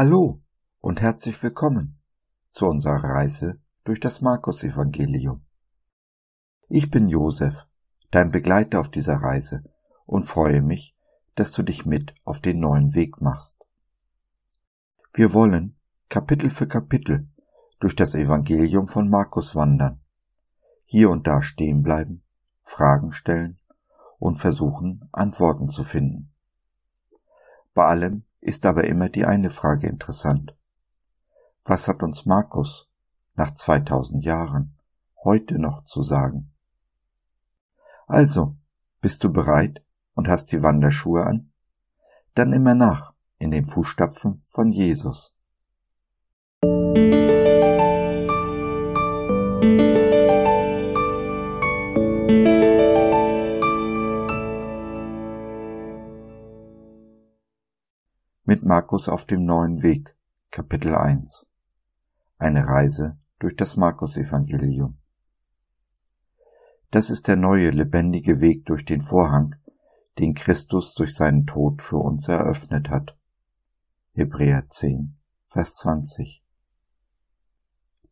Hallo und herzlich willkommen zu unserer Reise durch das Markus-Evangelium. Ich bin Josef, dein Begleiter auf dieser Reise und freue mich, dass du dich mit auf den neuen Weg machst. Wir wollen Kapitel für Kapitel durch das Evangelium von Markus wandern, hier und da stehen bleiben, Fragen stellen und versuchen, Antworten zu finden. Bei allem ist aber immer die eine Frage interessant. Was hat uns Markus nach 2000 Jahren heute noch zu sagen? Also, bist du bereit und hast die Wanderschuhe an? Dann immer nach in den Fußstapfen von Jesus. mit Markus auf dem neuen Weg, Kapitel 1. Eine Reise durch das Markus-Evangelium. Das ist der neue, lebendige Weg durch den Vorhang, den Christus durch seinen Tod für uns eröffnet hat. Hebräer 10, Vers 20.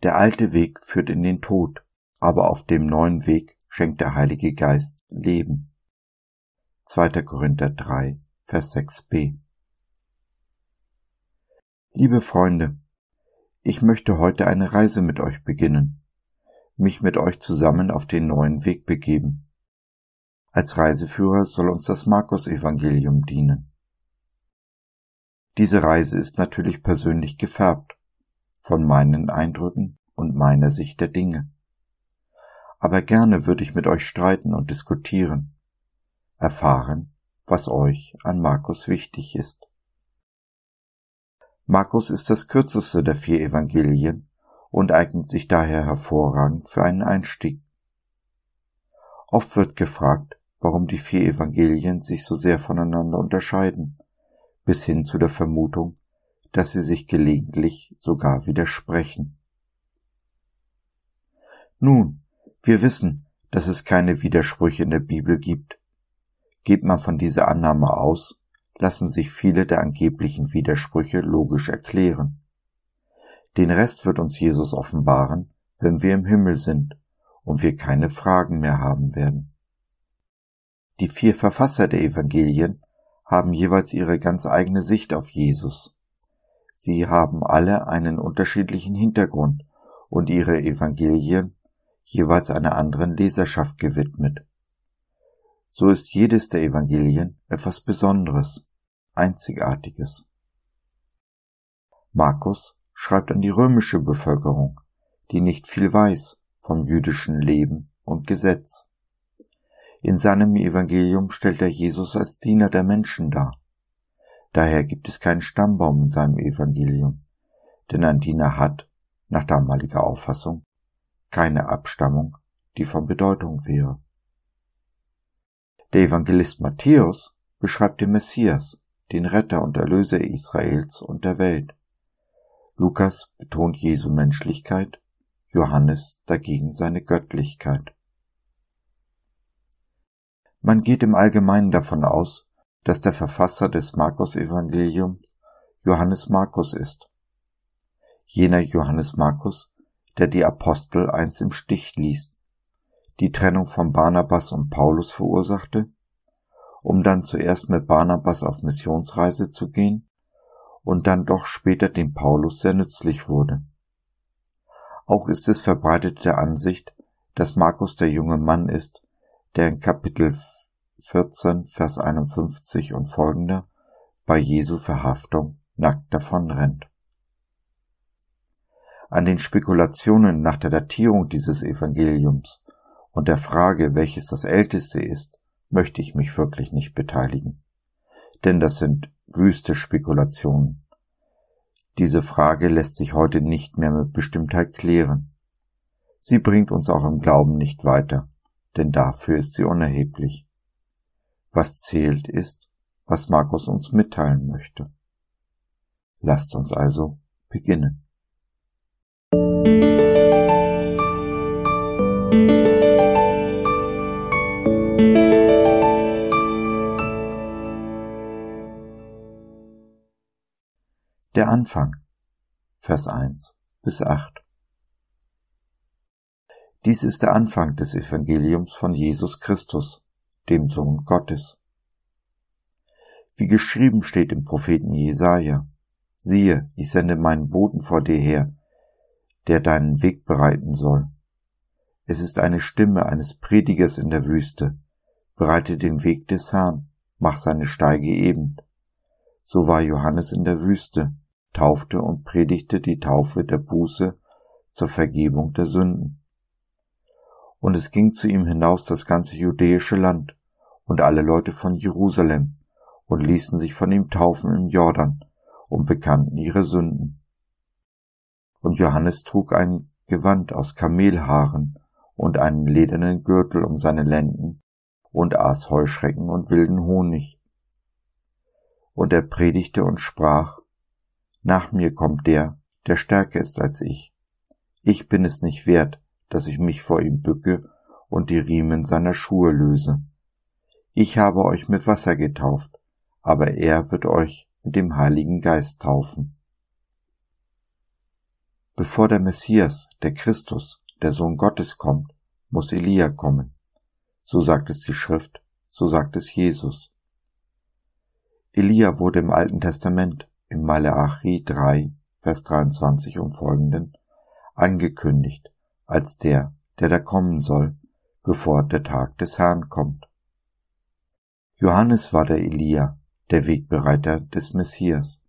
Der alte Weg führt in den Tod, aber auf dem neuen Weg schenkt der Heilige Geist Leben. 2. Korinther 3, Vers 6b. Liebe Freunde, ich möchte heute eine Reise mit euch beginnen, mich mit euch zusammen auf den neuen Weg begeben. Als Reiseführer soll uns das Markus-Evangelium dienen. Diese Reise ist natürlich persönlich gefärbt von meinen Eindrücken und meiner Sicht der Dinge. Aber gerne würde ich mit euch streiten und diskutieren, erfahren, was euch an Markus wichtig ist. Markus ist das kürzeste der vier Evangelien und eignet sich daher hervorragend für einen Einstieg. Oft wird gefragt, warum die vier Evangelien sich so sehr voneinander unterscheiden, bis hin zu der Vermutung, dass sie sich gelegentlich sogar widersprechen. Nun, wir wissen, dass es keine Widersprüche in der Bibel gibt. Geht man von dieser Annahme aus, lassen sich viele der angeblichen Widersprüche logisch erklären. Den Rest wird uns Jesus offenbaren, wenn wir im Himmel sind und wir keine Fragen mehr haben werden. Die vier Verfasser der Evangelien haben jeweils ihre ganz eigene Sicht auf Jesus. Sie haben alle einen unterschiedlichen Hintergrund und ihre Evangelien jeweils einer anderen Leserschaft gewidmet. So ist jedes der Evangelien etwas Besonderes, Einzigartiges. Markus schreibt an die römische Bevölkerung, die nicht viel weiß vom jüdischen Leben und Gesetz. In seinem Evangelium stellt er Jesus als Diener der Menschen dar. Daher gibt es keinen Stammbaum in seinem Evangelium, denn ein Diener hat, nach damaliger Auffassung, keine Abstammung, die von Bedeutung wäre. Der Evangelist Matthäus beschreibt den Messias, den Retter und Erlöser Israels und der Welt. Lukas betont Jesu Menschlichkeit, Johannes dagegen seine Göttlichkeit. Man geht im Allgemeinen davon aus, dass der Verfasser des Markus-Evangeliums Johannes Markus ist. Jener Johannes Markus, der die Apostel einst im Stich ließ, die Trennung von Barnabas und Paulus verursachte um dann zuerst mit Barnabas auf Missionsreise zu gehen und dann doch später dem Paulus sehr nützlich wurde. Auch ist es verbreitete Ansicht, dass Markus der junge Mann ist, der in Kapitel 14, Vers 51 und folgende bei Jesu Verhaftung nackt davonrennt. An den Spekulationen nach der Datierung dieses Evangeliums und der Frage, welches das älteste ist, möchte ich mich wirklich nicht beteiligen. Denn das sind wüste Spekulationen. Diese Frage lässt sich heute nicht mehr mit Bestimmtheit klären. Sie bringt uns auch im Glauben nicht weiter, denn dafür ist sie unerheblich. Was zählt ist, was Markus uns mitteilen möchte. Lasst uns also beginnen. Der der Anfang. Vers 1 bis 8. Dies ist der Anfang des Evangeliums von Jesus Christus, dem Sohn Gottes. Wie geschrieben steht im Propheten Jesaja, siehe, ich sende meinen Boten vor dir her, der deinen Weg bereiten soll. Es ist eine Stimme eines Predigers in der Wüste, bereite den Weg des Herrn, mach seine Steige eben. So war Johannes in der Wüste, taufte und predigte die Taufe der Buße zur Vergebung der Sünden. Und es ging zu ihm hinaus das ganze judäische Land und alle Leute von Jerusalem und ließen sich von ihm taufen im Jordan und bekannten ihre Sünden. Und Johannes trug ein Gewand aus Kamelhaaren und einen ledernen Gürtel um seine Lenden und aß Heuschrecken und wilden Honig. Und er predigte und sprach, Nach mir kommt der, der stärker ist als ich. Ich bin es nicht wert, dass ich mich vor ihm bücke und die Riemen seiner Schuhe löse. Ich habe euch mit Wasser getauft, aber er wird euch mit dem Heiligen Geist taufen. Bevor der Messias, der Christus, der Sohn Gottes kommt, muss Elia kommen. So sagt es die Schrift, so sagt es Jesus. Elia wurde im Alten Testament, im Maleachi 3, Vers 23 und folgenden, angekündigt als der, der da kommen soll, bevor der Tag des Herrn kommt. Johannes war der Elia, der Wegbereiter des Messias.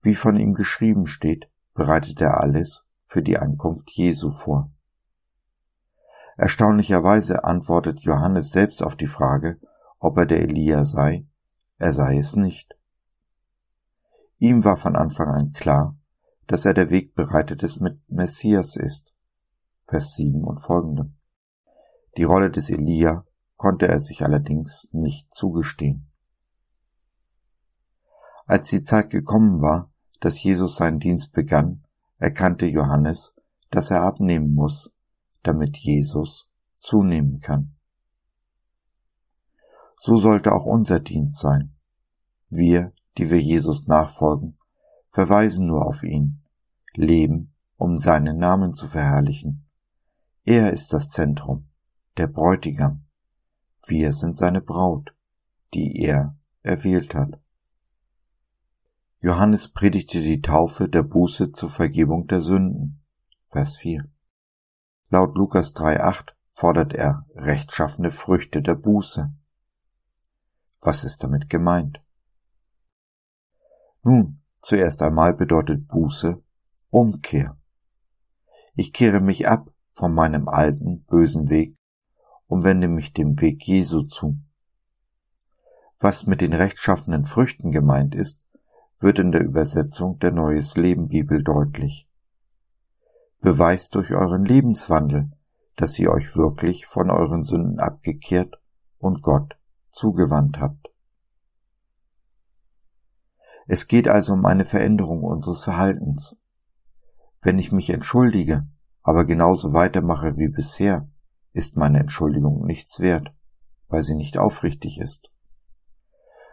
Wie von ihm geschrieben steht, bereitet er alles für die Ankunft Jesu vor. Erstaunlicherweise antwortet Johannes selbst auf die Frage, ob er der Elia sei, er sei es nicht. Ihm war von Anfang an klar, dass er der Wegbereiter des Messias ist. Vers 7 und folgende. Die Rolle des Elia konnte er sich allerdings nicht zugestehen. Als die Zeit gekommen war, dass Jesus seinen Dienst begann, erkannte Johannes, dass er abnehmen muss, damit Jesus zunehmen kann. So sollte auch unser Dienst sein. Wir, die wir Jesus nachfolgen, verweisen nur auf ihn, leben, um seinen Namen zu verherrlichen. Er ist das Zentrum, der Bräutigam. Wir sind seine Braut, die er erwählt hat. Johannes predigte die Taufe der Buße zur Vergebung der Sünden. Vers 4. Laut Lukas 3.8 fordert er rechtschaffene Früchte der Buße. Was ist damit gemeint? Nun, zuerst einmal bedeutet Buße Umkehr. Ich kehre mich ab von meinem alten, bösen Weg und wende mich dem Weg Jesu zu. Was mit den rechtschaffenen Früchten gemeint ist, wird in der Übersetzung der Neues Leben Bibel deutlich. Beweist durch euren Lebenswandel, dass ihr euch wirklich von euren Sünden abgekehrt und Gott zugewandt habt. Es geht also um eine Veränderung unseres Verhaltens. Wenn ich mich entschuldige, aber genauso weitermache wie bisher, ist meine Entschuldigung nichts wert, weil sie nicht aufrichtig ist.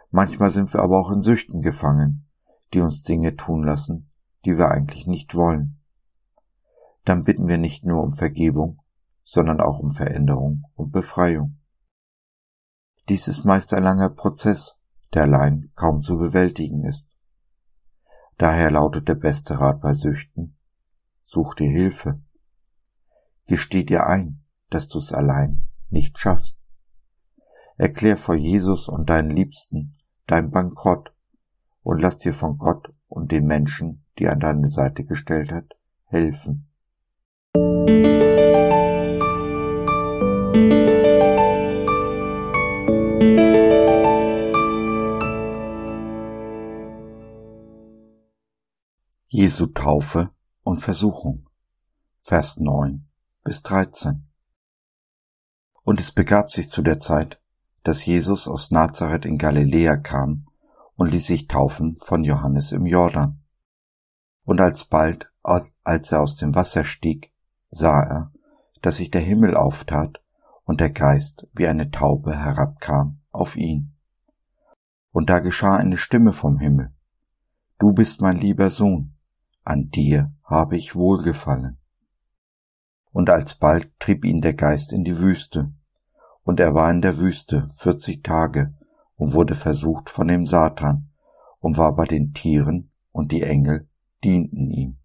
Manchmal sind wir aber auch in Süchten gefangen, die uns Dinge tun lassen, die wir eigentlich nicht wollen. Dann bitten wir nicht nur um Vergebung, sondern auch um Veränderung und Befreiung. Dies ist meist ein langer Prozess, der allein kaum zu bewältigen ist. Daher lautet der beste Rat bei Süchten, such dir Hilfe. Gesteh dir ein, dass du es allein nicht schaffst. Erklär vor Jesus und deinen Liebsten dein Bankrott und lass dir von Gott und den Menschen, die an deine Seite gestellt hat, helfen. Jesu Taufe und Versuchung. Vers 9 bis 13. Und es begab sich zu der Zeit, dass Jesus aus Nazareth in Galiläa kam und ließ sich taufen von Johannes im Jordan. Und alsbald, als er aus dem Wasser stieg, sah er, dass sich der Himmel auftat und der Geist wie eine Taube herabkam auf ihn. Und da geschah eine Stimme vom Himmel. Du bist mein lieber Sohn, an dir habe ich wohlgefallen. Und alsbald trieb ihn der Geist in die Wüste, und er war in der Wüste vierzig Tage und wurde versucht von dem Satan und war bei den Tieren, und die Engel dienten ihm.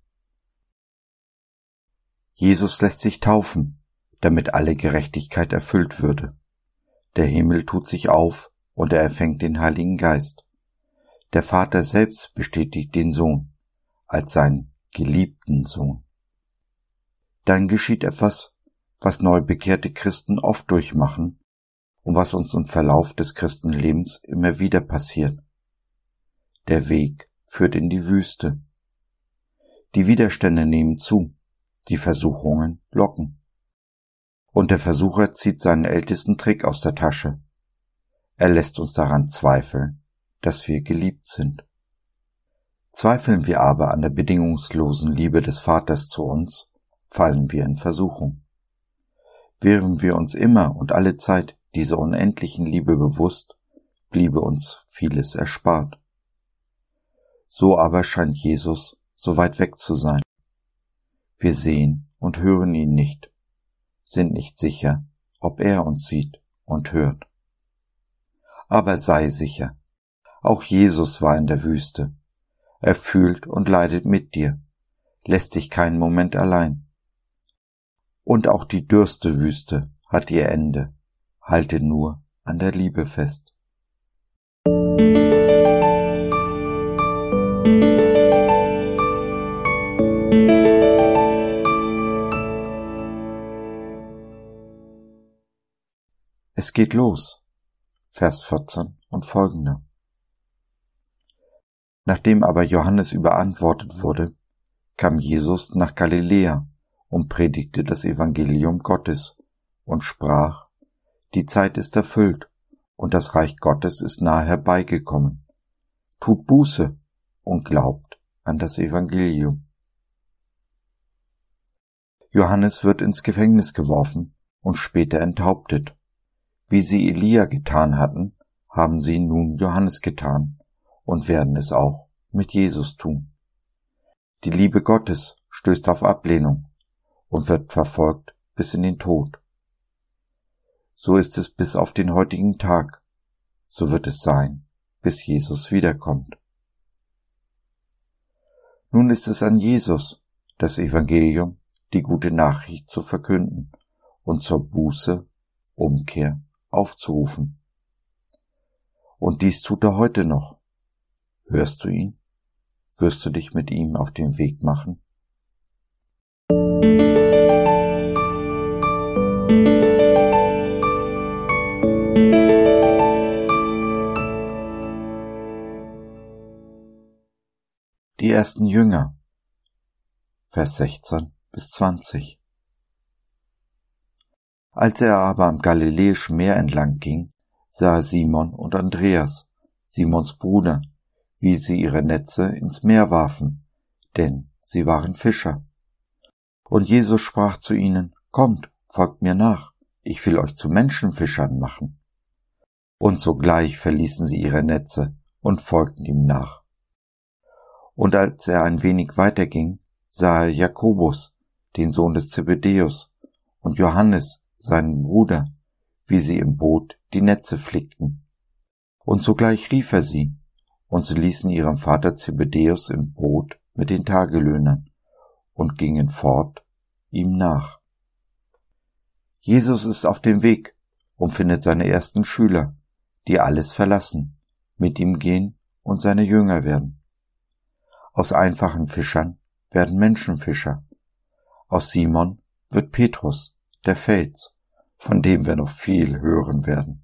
Jesus lässt sich taufen, damit alle Gerechtigkeit erfüllt würde. Der Himmel tut sich auf und er erfängt den Heiligen Geist. Der Vater selbst bestätigt den Sohn als seinen geliebten Sohn. Dann geschieht etwas, was neu bekehrte Christen oft durchmachen und was uns im Verlauf des Christenlebens immer wieder passiert. Der Weg führt in die Wüste. Die Widerstände nehmen zu, die Versuchungen locken. Und der Versucher zieht seinen ältesten Trick aus der Tasche. Er lässt uns daran zweifeln, dass wir geliebt sind. Zweifeln wir aber an der bedingungslosen Liebe des Vaters zu uns, fallen wir in Versuchung. Wären wir uns immer und alle Zeit dieser unendlichen Liebe bewusst, bliebe uns vieles erspart. So aber scheint Jesus so weit weg zu sein. Wir sehen und hören ihn nicht, sind nicht sicher, ob er uns sieht und hört. Aber sei sicher, auch Jesus war in der Wüste. Er fühlt und leidet mit dir, lässt dich keinen Moment allein. Und auch die dürste Wüste hat ihr Ende, halte nur an der Liebe fest. Es geht los. Vers 14 und folgende. Nachdem aber Johannes überantwortet wurde, kam Jesus nach Galiläa und predigte das Evangelium Gottes und sprach, die Zeit ist erfüllt und das Reich Gottes ist nahe herbeigekommen. Tut Buße und glaubt an das Evangelium. Johannes wird ins Gefängnis geworfen und später enthauptet. Wie sie Elia getan hatten, haben sie nun Johannes getan und werden es auch mit Jesus tun. Die Liebe Gottes stößt auf Ablehnung und wird verfolgt bis in den Tod. So ist es bis auf den heutigen Tag, so wird es sein, bis Jesus wiederkommt. Nun ist es an Jesus, das Evangelium, die gute Nachricht zu verkünden und zur Buße, Umkehr aufzurufen. Und dies tut er heute noch. Hörst du ihn? Wirst du dich mit ihm auf den Weg machen? Die ersten Jünger Vers 16 bis 20 als er aber am Galiläischen Meer entlang ging, sah Simon und Andreas, Simons Bruder, wie sie ihre Netze ins Meer warfen, denn sie waren Fischer. Und Jesus sprach zu ihnen, Kommt, folgt mir nach, ich will euch zu Menschenfischern machen. Und sogleich verließen sie ihre Netze und folgten ihm nach. Und als er ein wenig weiterging, sah er Jakobus, den Sohn des Zebedäus, und Johannes, seinen Bruder, wie sie im Boot die Netze flickten. Und sogleich rief er sie, und sie ließen ihren Vater Zebedäus im Boot mit den Tagelöhnern und gingen fort ihm nach. Jesus ist auf dem Weg und findet seine ersten Schüler, die alles verlassen, mit ihm gehen und seine Jünger werden. Aus einfachen Fischern werden Menschenfischer. Aus Simon wird Petrus, der Fels von dem wir noch viel hören werden.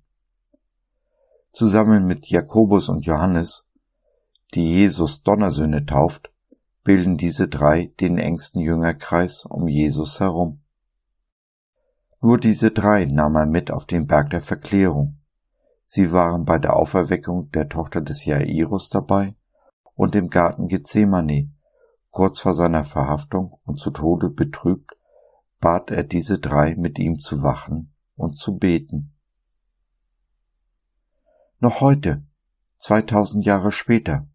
Zusammen mit Jakobus und Johannes, die Jesus Donnersöhne tauft, bilden diese drei den engsten Jüngerkreis um Jesus herum. Nur diese drei nahm er mit auf den Berg der Verklärung. Sie waren bei der Auferweckung der Tochter des Jairus dabei und im Garten Gethsemane, kurz vor seiner Verhaftung und zu Tode betrübt, bat er diese drei mit ihm zu wachen und zu beten. Noch heute, 2000 Jahre später,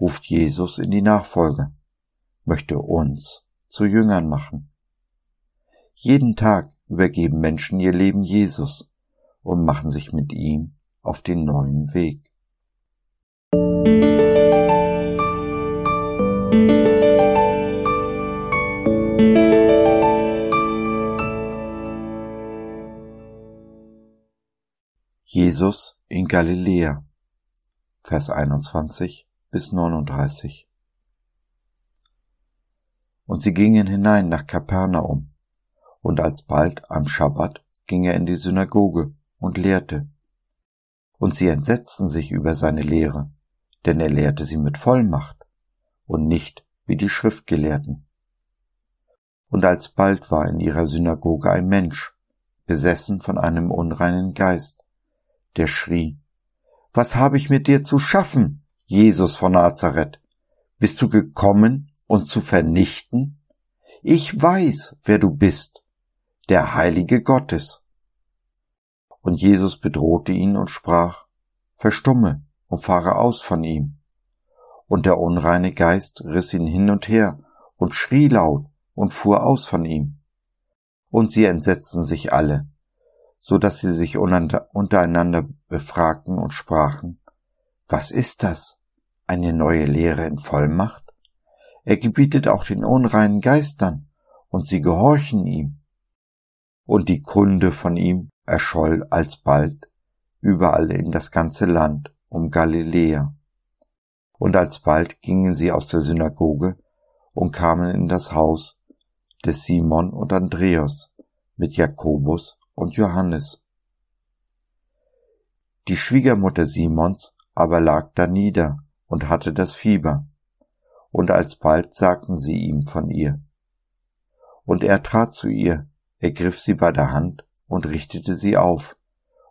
ruft Jesus in die Nachfolge, möchte uns zu Jüngern machen. Jeden Tag übergeben Menschen ihr Leben Jesus und machen sich mit ihm auf den neuen Weg. Jesus in Galiläa Vers 21 bis 39 Und sie gingen hinein nach Kapernaum, und alsbald am Schabbat ging er in die Synagoge und lehrte. Und sie entsetzten sich über seine Lehre, denn er lehrte sie mit Vollmacht und nicht wie die Schriftgelehrten. Und alsbald war in ihrer Synagoge ein Mensch, besessen von einem unreinen Geist, der schrie, Was habe ich mit dir zu schaffen, Jesus von Nazareth? Bist du gekommen, uns zu vernichten? Ich weiß, wer du bist, der Heilige Gottes. Und Jesus bedrohte ihn und sprach, Verstumme und fahre aus von ihm. Und der unreine Geist riss ihn hin und her und schrie laut und fuhr aus von ihm. Und sie entsetzten sich alle so dass sie sich untereinander befragten und sprachen, was ist das? Eine neue Lehre in Vollmacht? Er gebietet auch den unreinen Geistern, und sie gehorchen ihm. Und die Kunde von ihm erscholl alsbald überall in das ganze Land um Galiläa. Und alsbald gingen sie aus der Synagoge und kamen in das Haus des Simon und Andreas mit Jakobus und Johannes. Die Schwiegermutter Simons aber lag da nieder und hatte das Fieber, und alsbald sagten sie ihm von ihr. Und er trat zu ihr, ergriff sie bei der Hand und richtete sie auf,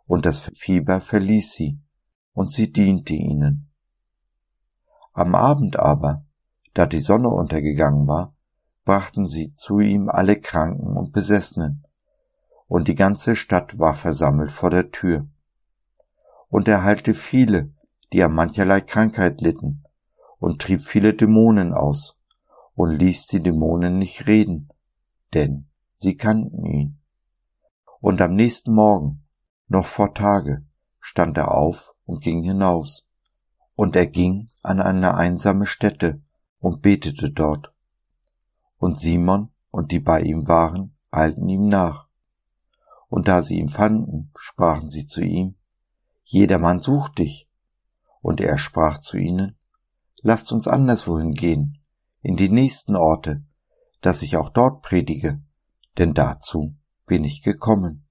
und das Fieber verließ sie, und sie diente ihnen. Am Abend aber, da die Sonne untergegangen war, brachten sie zu ihm alle Kranken und Besessenen, und die ganze Stadt war versammelt vor der Tür. Und er heilte viele, die an mancherlei Krankheit litten, und trieb viele Dämonen aus, und ließ die Dämonen nicht reden, denn sie kannten ihn. Und am nächsten Morgen, noch vor Tage, stand er auf und ging hinaus, und er ging an eine einsame Stätte und betete dort. Und Simon und die bei ihm waren, eilten ihm nach und da sie ihn fanden, sprachen sie zu ihm, Jedermann sucht dich. Und er sprach zu ihnen, Lasst uns anderswohin gehen, in die nächsten Orte, dass ich auch dort predige, denn dazu bin ich gekommen.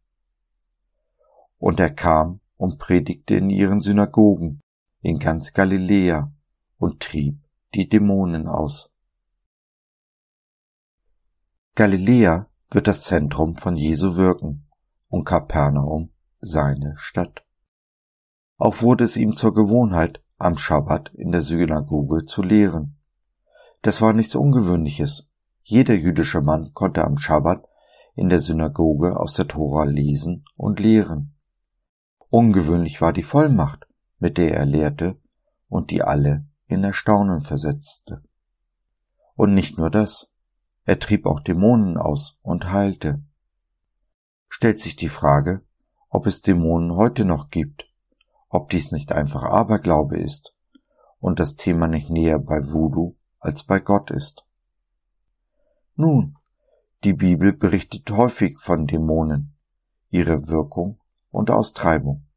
Und er kam und predigte in ihren Synagogen in ganz Galiläa und trieb die Dämonen aus. Galiläa wird das Zentrum von Jesu Wirken und Kapernaum seine Stadt. Auch wurde es ihm zur Gewohnheit, am Schabbat in der Synagoge zu lehren. Das war nichts Ungewöhnliches. Jeder jüdische Mann konnte am Schabbat in der Synagoge aus der Tora lesen und lehren. Ungewöhnlich war die Vollmacht, mit der er lehrte und die alle in Erstaunen versetzte. Und nicht nur das, er trieb auch Dämonen aus und heilte stellt sich die Frage, ob es Dämonen heute noch gibt, ob dies nicht einfach Aberglaube ist und das Thema nicht näher bei Voodoo als bei Gott ist. Nun, die Bibel berichtet häufig von Dämonen, ihre Wirkung und Austreibung.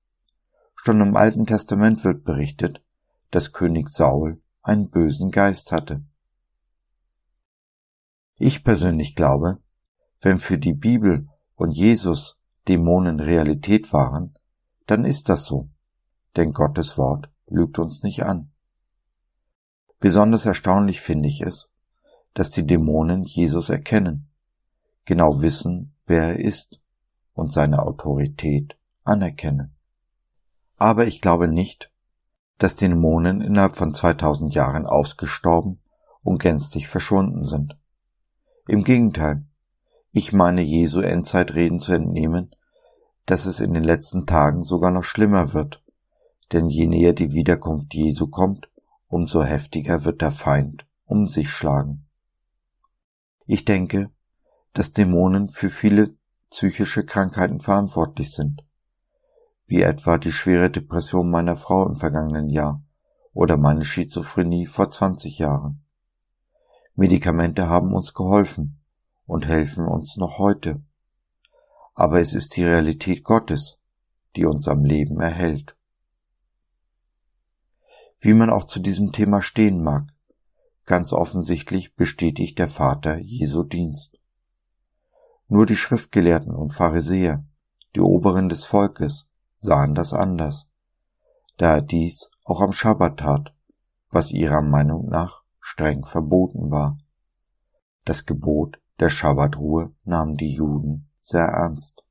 Schon im Alten Testament wird berichtet, dass König Saul einen bösen Geist hatte. Ich persönlich glaube, wenn für die Bibel und Jesus Dämonen Realität waren, dann ist das so, denn Gottes Wort lügt uns nicht an. Besonders erstaunlich finde ich es, dass die Dämonen Jesus erkennen, genau wissen, wer er ist und seine Autorität anerkennen. Aber ich glaube nicht, dass die Dämonen innerhalb von 2000 Jahren ausgestorben und gänzlich verschwunden sind. Im Gegenteil, ich meine Jesu Endzeitreden zu entnehmen, dass es in den letzten Tagen sogar noch schlimmer wird, denn je näher die Wiederkunft Jesu kommt, umso heftiger wird der Feind um sich schlagen. Ich denke, dass Dämonen für viele psychische Krankheiten verantwortlich sind, wie etwa die schwere Depression meiner Frau im vergangenen Jahr oder meine Schizophrenie vor 20 Jahren. Medikamente haben uns geholfen und helfen uns noch heute. Aber es ist die Realität Gottes, die uns am Leben erhält. Wie man auch zu diesem Thema stehen mag, ganz offensichtlich bestätigt der Vater Jesu Dienst. Nur die Schriftgelehrten und Pharisäer, die Oberen des Volkes, sahen das anders, da er dies auch am Schabbat tat, was ihrer Meinung nach streng verboten war. Das Gebot der Schabbatruhe nahmen die Juden sehr ernst.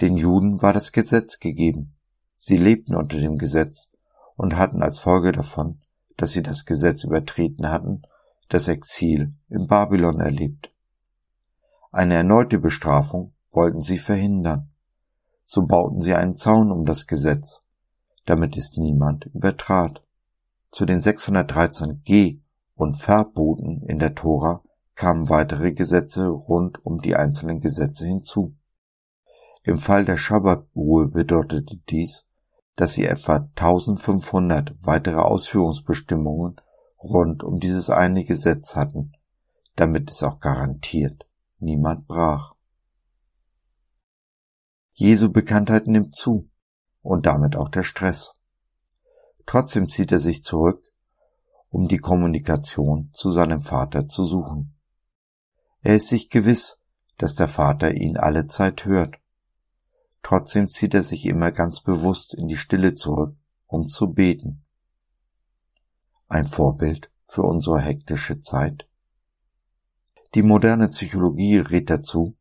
Den Juden war das Gesetz gegeben. Sie lebten unter dem Gesetz und hatten als Folge davon, dass sie das Gesetz übertreten hatten, das Exil in Babylon erlebt. Eine erneute Bestrafung wollten sie verhindern. So bauten sie einen Zaun um das Gesetz, damit es niemand übertrat. Zu den 613 G- und Verboten in der Tora kamen weitere Gesetze rund um die einzelnen Gesetze hinzu. Im Fall der Schabbatruhe bedeutete dies, dass sie etwa 1500 weitere Ausführungsbestimmungen rund um dieses eine Gesetz hatten, damit es auch garantiert niemand brach. Jesu Bekanntheit nimmt zu und damit auch der Stress. Trotzdem zieht er sich zurück, um die Kommunikation zu seinem Vater zu suchen. Er ist sich gewiss, dass der Vater ihn alle Zeit hört. Trotzdem zieht er sich immer ganz bewusst in die Stille zurück, um zu beten. Ein Vorbild für unsere hektische Zeit. Die moderne Psychologie rät dazu,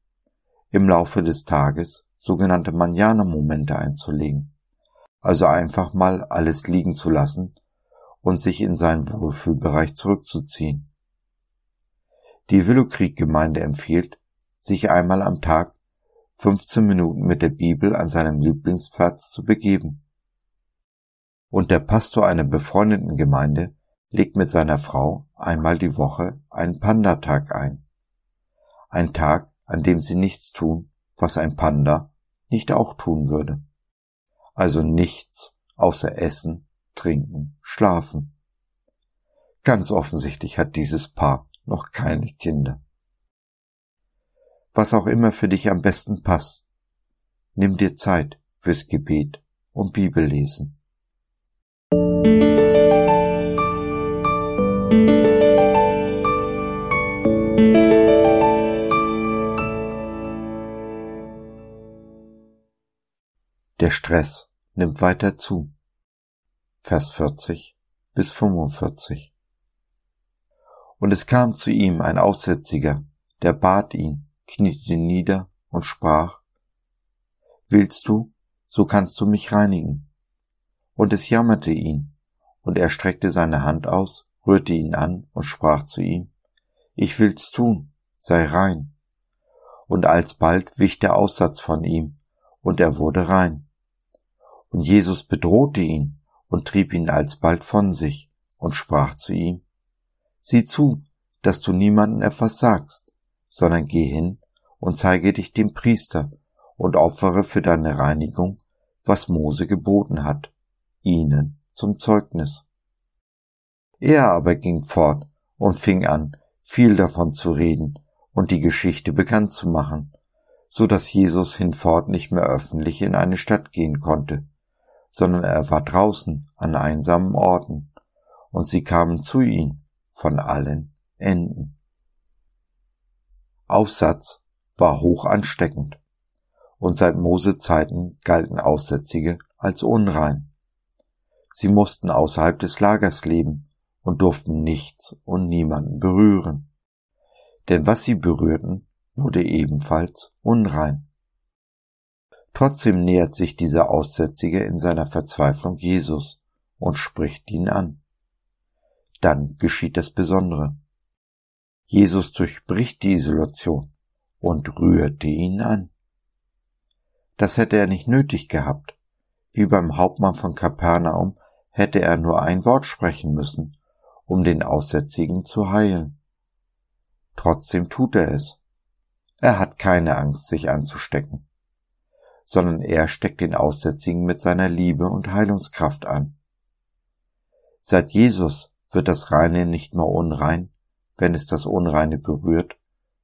im Laufe des Tages sogenannte Manjana-Momente einzulegen, also einfach mal alles liegen zu lassen und sich in seinen Wohlfühlbereich zurückzuziehen. Die Willowkrieg-Gemeinde empfiehlt, sich einmal am Tag 15 Minuten mit der Bibel an seinem Lieblingsplatz zu begeben. Und der Pastor einer befreundeten Gemeinde legt mit seiner Frau einmal die Woche einen Panda-Tag ein. Ein Tag, an dem sie nichts tun, was ein Panda nicht auch tun würde. Also nichts außer Essen, Trinken, Schlafen. Ganz offensichtlich hat dieses Paar noch keine Kinder. Was auch immer für dich am besten passt, nimm dir Zeit fürs Gebet und Bibellesen. Der Stress nimmt weiter zu. Vers 40 bis 45. Und es kam zu ihm ein Aussätziger, der bat ihn, kniete nieder und sprach, Willst du, so kannst du mich reinigen. Und es jammerte ihn, und er streckte seine Hand aus, rührte ihn an und sprach zu ihm, Ich will's tun, sei rein. Und alsbald wich der Aussatz von ihm, und er wurde rein. Und Jesus bedrohte ihn und trieb ihn alsbald von sich und sprach zu ihm, Sieh zu, dass du niemanden etwas sagst, sondern geh hin und zeige dich dem Priester und opfere für deine Reinigung, was Mose geboten hat, ihnen zum Zeugnis. Er aber ging fort und fing an, viel davon zu reden und die Geschichte bekannt zu machen, so dass Jesus hinfort nicht mehr öffentlich in eine Stadt gehen konnte, sondern er war draußen an einsamen Orten, und sie kamen zu ihm von allen Enden. Aussatz war hoch ansteckend, und seit Mose Zeiten galten Aussätzige als unrein. Sie mussten außerhalb des Lagers leben und durften nichts und niemanden berühren. Denn was sie berührten, wurde ebenfalls unrein. Trotzdem nähert sich dieser Aussätzige in seiner Verzweiflung Jesus und spricht ihn an. Dann geschieht das Besondere. Jesus durchbricht die Isolation und rührte ihn an. Das hätte er nicht nötig gehabt. Wie beim Hauptmann von Kapernaum hätte er nur ein Wort sprechen müssen, um den Aussätzigen zu heilen. Trotzdem tut er es. Er hat keine Angst, sich anzustecken, sondern er steckt den Aussätzigen mit seiner Liebe und Heilungskraft an. Seit Jesus wird das Reine nicht mehr unrein, wenn es das Unreine berührt,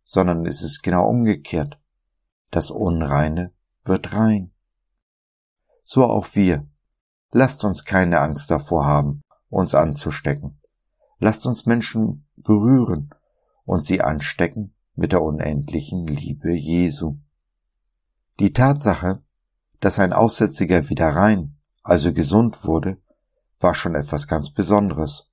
sondern es ist genau umgekehrt. Das Unreine wird rein. So auch wir. Lasst uns keine Angst davor haben, uns anzustecken. Lasst uns Menschen berühren und sie anstecken mit der unendlichen Liebe Jesu. Die Tatsache, dass ein Aussätziger wieder rein, also gesund wurde, war schon etwas ganz Besonderes.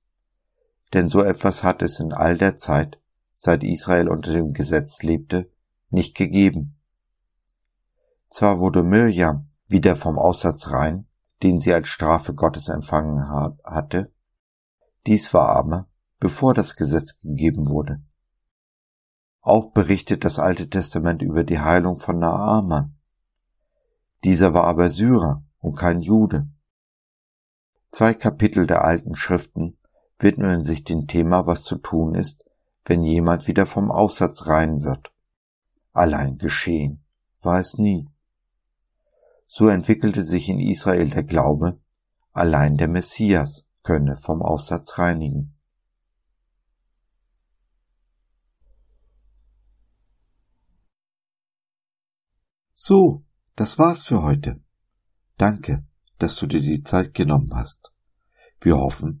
Denn so etwas hat es in all der Zeit, seit Israel unter dem Gesetz lebte, nicht gegeben. Zwar wurde Mirjam wieder vom Aussatz rein, den sie als Strafe Gottes empfangen hatte, dies war aber, bevor das Gesetz gegeben wurde. Auch berichtet das Alte Testament über die Heilung von Naaman. Dieser war aber Syrer und kein Jude. Zwei Kapitel der alten Schriften widmen sich dem Thema, was zu tun ist, wenn jemand wieder vom Aussatz rein wird. Allein geschehen war es nie. So entwickelte sich in Israel der Glaube, allein der Messias könne vom Aussatz reinigen. So, das war's für heute. Danke, dass du dir die Zeit genommen hast. Wir hoffen,